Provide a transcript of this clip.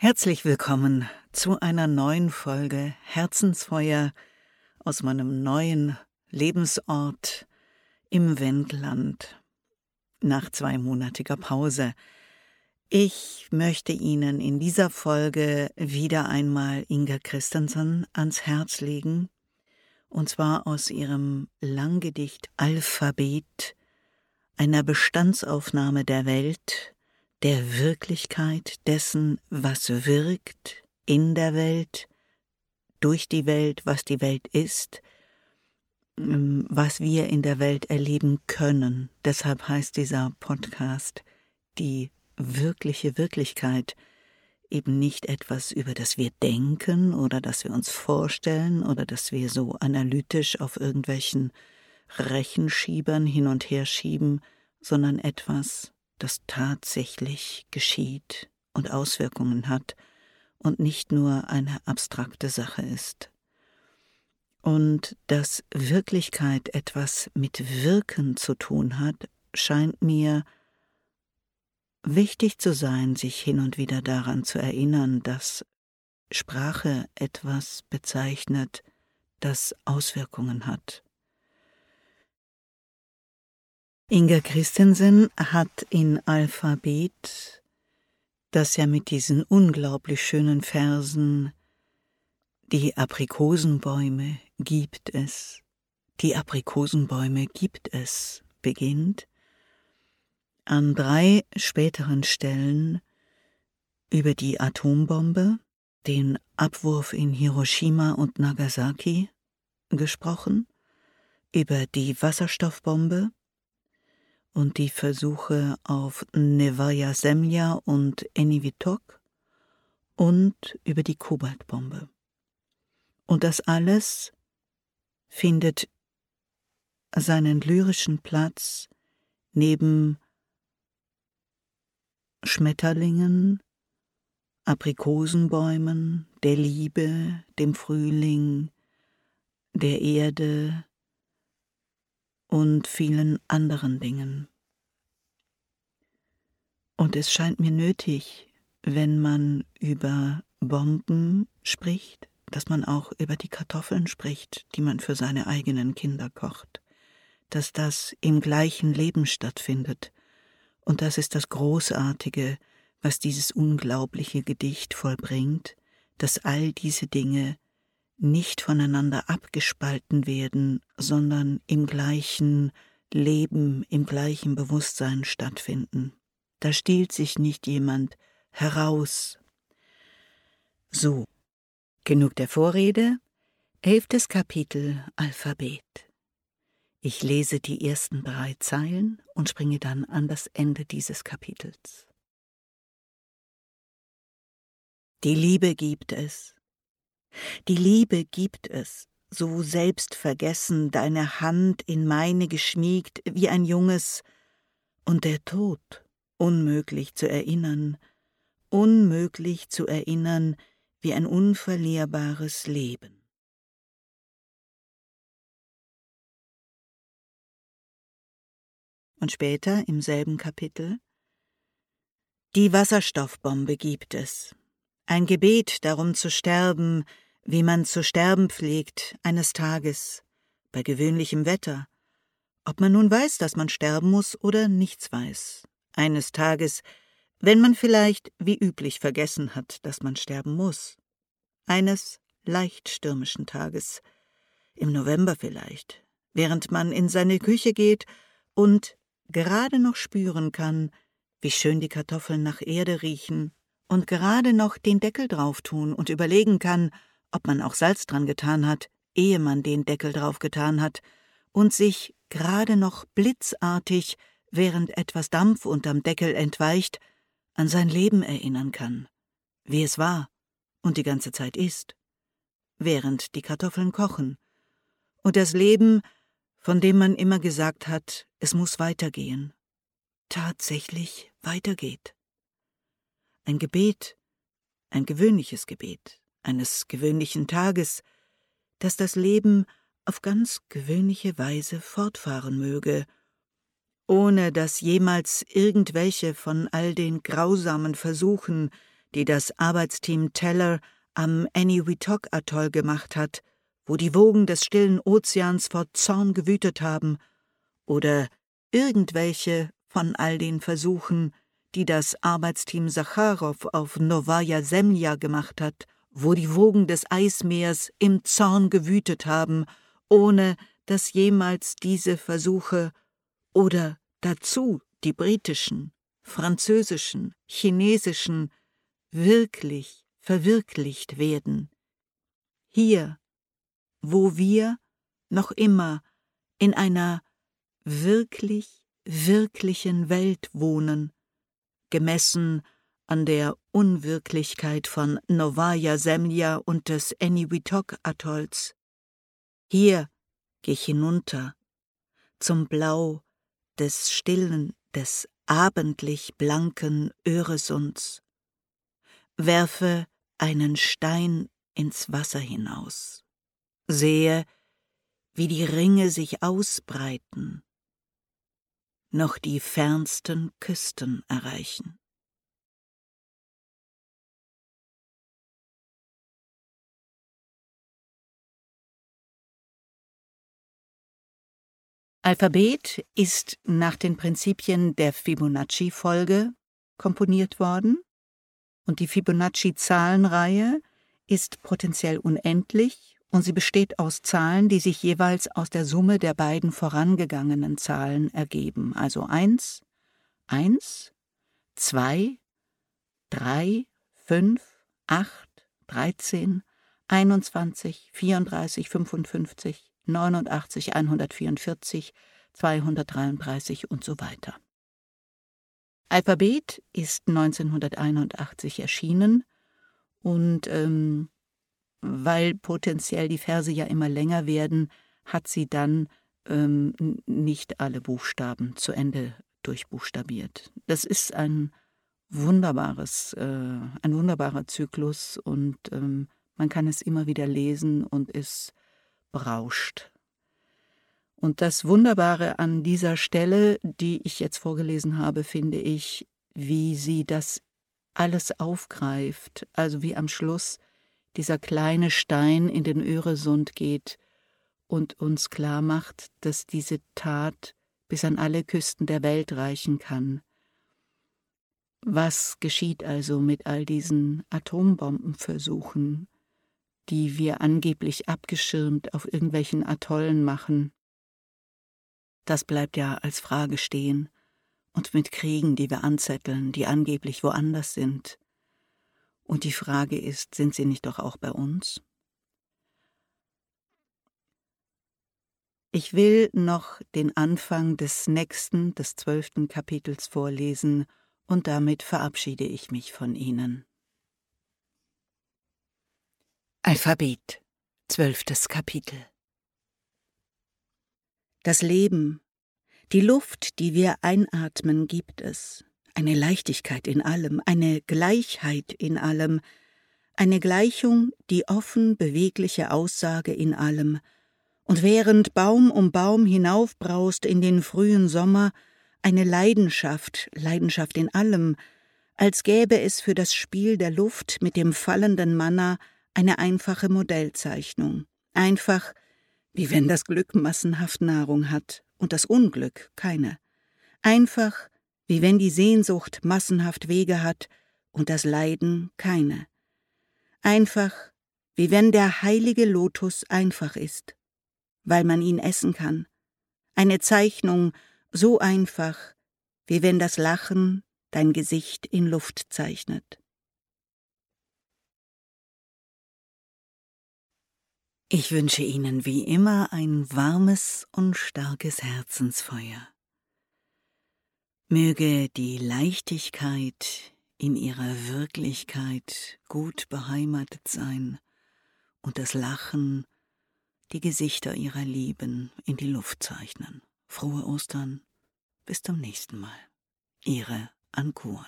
Herzlich willkommen zu einer neuen Folge Herzensfeuer aus meinem neuen Lebensort im Wendland nach zweimonatiger Pause. Ich möchte Ihnen in dieser Folge wieder einmal Inga Christensen ans Herz legen, und zwar aus ihrem Langgedicht Alphabet, einer Bestandsaufnahme der Welt, der Wirklichkeit dessen, was wirkt in der Welt, durch die Welt, was die Welt ist, ähm, was wir in der Welt erleben können. Deshalb heißt dieser Podcast die wirkliche Wirklichkeit, eben nicht etwas, über das wir denken oder das wir uns vorstellen oder das wir so analytisch auf irgendwelchen Rechenschiebern hin und her schieben, sondern etwas, das tatsächlich geschieht und Auswirkungen hat und nicht nur eine abstrakte Sache ist. Und dass Wirklichkeit etwas mit Wirken zu tun hat, scheint mir wichtig zu sein, sich hin und wieder daran zu erinnern, dass Sprache etwas bezeichnet, das Auswirkungen hat. Inga Christensen hat in Alphabet, das ja mit diesen unglaublich schönen Versen Die Aprikosenbäume gibt es, die Aprikosenbäume gibt es beginnt, an drei späteren Stellen über die Atombombe, den Abwurf in Hiroshima und Nagasaki gesprochen, über die Wasserstoffbombe und die Versuche auf Nevaja Semlja und Enivitok und über die Kobaltbombe. Und das alles findet seinen lyrischen Platz neben Schmetterlingen, Aprikosenbäumen, der Liebe, dem Frühling, der Erde und vielen anderen Dingen. Und es scheint mir nötig, wenn man über Bomben spricht, dass man auch über die Kartoffeln spricht, die man für seine eigenen Kinder kocht, dass das im gleichen Leben stattfindet, und das ist das Großartige, was dieses unglaubliche Gedicht vollbringt, dass all diese Dinge nicht voneinander abgespalten werden, sondern im gleichen Leben, im gleichen Bewusstsein stattfinden. Da stiehlt sich nicht jemand heraus. So, genug der Vorrede, elftes Kapitel Alphabet. Ich lese die ersten drei Zeilen und springe dann an das Ende dieses Kapitels. Die Liebe gibt es. Die Liebe gibt es, so selbstvergessen deine Hand in meine geschmiegt wie ein junges, und der Tod unmöglich zu erinnern, unmöglich zu erinnern wie ein unverlierbares Leben. Und später im selben Kapitel Die Wasserstoffbombe gibt es. Ein Gebet darum zu sterben, wie man zu sterben pflegt, eines Tages, bei gewöhnlichem Wetter, ob man nun weiß, dass man sterben muss oder nichts weiß, eines Tages, wenn man vielleicht wie üblich vergessen hat, dass man sterben muss, eines leicht stürmischen Tages, im November vielleicht, während man in seine Küche geht und gerade noch spüren kann, wie schön die Kartoffeln nach Erde riechen, und gerade noch den Deckel drauf tun und überlegen kann, ob man auch Salz dran getan hat, ehe man den Deckel drauf getan hat, und sich gerade noch blitzartig, während etwas Dampf unterm Deckel entweicht, an sein Leben erinnern kann, wie es war und die ganze Zeit ist, während die Kartoffeln kochen, und das Leben von dem man immer gesagt hat, es muss weitergehen, tatsächlich weitergeht. Ein Gebet, ein gewöhnliches Gebet eines gewöhnlichen Tages, dass das Leben auf ganz gewöhnliche Weise fortfahren möge, ohne dass jemals irgendwelche von all den grausamen Versuchen, die das Arbeitsteam Teller am Eniwetok-Atoll gemacht hat, wo die Wogen des stillen Ozeans vor Zorn gewütet haben, oder irgendwelche von all den Versuchen, die das Arbeitsteam Sacharow auf Novaya Semlja gemacht hat, wo die Wogen des Eismeers im Zorn gewütet haben, ohne dass jemals diese Versuche oder dazu die britischen, französischen, chinesischen wirklich verwirklicht werden. Hier, wo wir noch immer in einer wirklich, wirklichen Welt wohnen, gemessen an der Unwirklichkeit von Novaya Semlja und des Eniwetok-Atolls. Hier geh ich hinunter zum Blau des stillen, des abendlich blanken Öresunds, werfe einen Stein ins Wasser hinaus, sehe, wie die Ringe sich ausbreiten, noch die fernsten Küsten erreichen. Alphabet ist nach den Prinzipien der Fibonacci-Folge komponiert worden und die Fibonacci-Zahlenreihe ist potenziell unendlich und sie besteht aus Zahlen, die sich jeweils aus der Summe der beiden vorangegangenen Zahlen ergeben, also 1, 1, 2, 3, 5, 8, 13, 21, 34, 55, 89, 144, 233 und so weiter. Alphabet ist 1981 erschienen und ähm, weil potenziell die Verse ja immer länger werden, hat sie dann ähm, nicht alle Buchstaben zu Ende durchbuchstabiert. Das ist ein wunderbares, äh, ein wunderbarer Zyklus und ähm, man kann es immer wieder lesen und es berauscht. Und das Wunderbare an dieser Stelle, die ich jetzt vorgelesen habe, finde ich, wie sie das alles aufgreift, also wie am Schluss dieser kleine Stein in den Öresund geht und uns klar macht, dass diese Tat bis an alle Küsten der Welt reichen kann. Was geschieht also mit all diesen Atombombenversuchen, die wir angeblich abgeschirmt auf irgendwelchen Atollen machen? Das bleibt ja als Frage stehen, und mit Kriegen, die wir anzetteln, die angeblich woanders sind, und die Frage ist, sind sie nicht doch auch bei uns? Ich will noch den Anfang des nächsten, des zwölften Kapitels vorlesen, und damit verabschiede ich mich von Ihnen. Alphabet, zwölftes Kapitel. Das Leben, die Luft, die wir einatmen, gibt es eine Leichtigkeit in allem, eine Gleichheit in allem, eine Gleichung, die offen bewegliche Aussage in allem, und während Baum um Baum hinaufbraust in den frühen Sommer, eine Leidenschaft, Leidenschaft in allem, als gäbe es für das Spiel der Luft mit dem fallenden Manna eine einfache Modellzeichnung, einfach, wie wenn das Glück massenhaft Nahrung hat und das Unglück keine, einfach, wie wenn die Sehnsucht massenhaft Wege hat und das Leiden keine. Einfach, wie wenn der heilige Lotus einfach ist, weil man ihn essen kann. Eine Zeichnung so einfach, wie wenn das Lachen dein Gesicht in Luft zeichnet. Ich wünsche Ihnen wie immer ein warmes und starkes Herzensfeuer. Möge die Leichtigkeit in ihrer Wirklichkeit gut beheimatet sein und das Lachen die Gesichter ihrer Lieben in die Luft zeichnen. Frohe Ostern, bis zum nächsten Mal. Ihre Ankuren.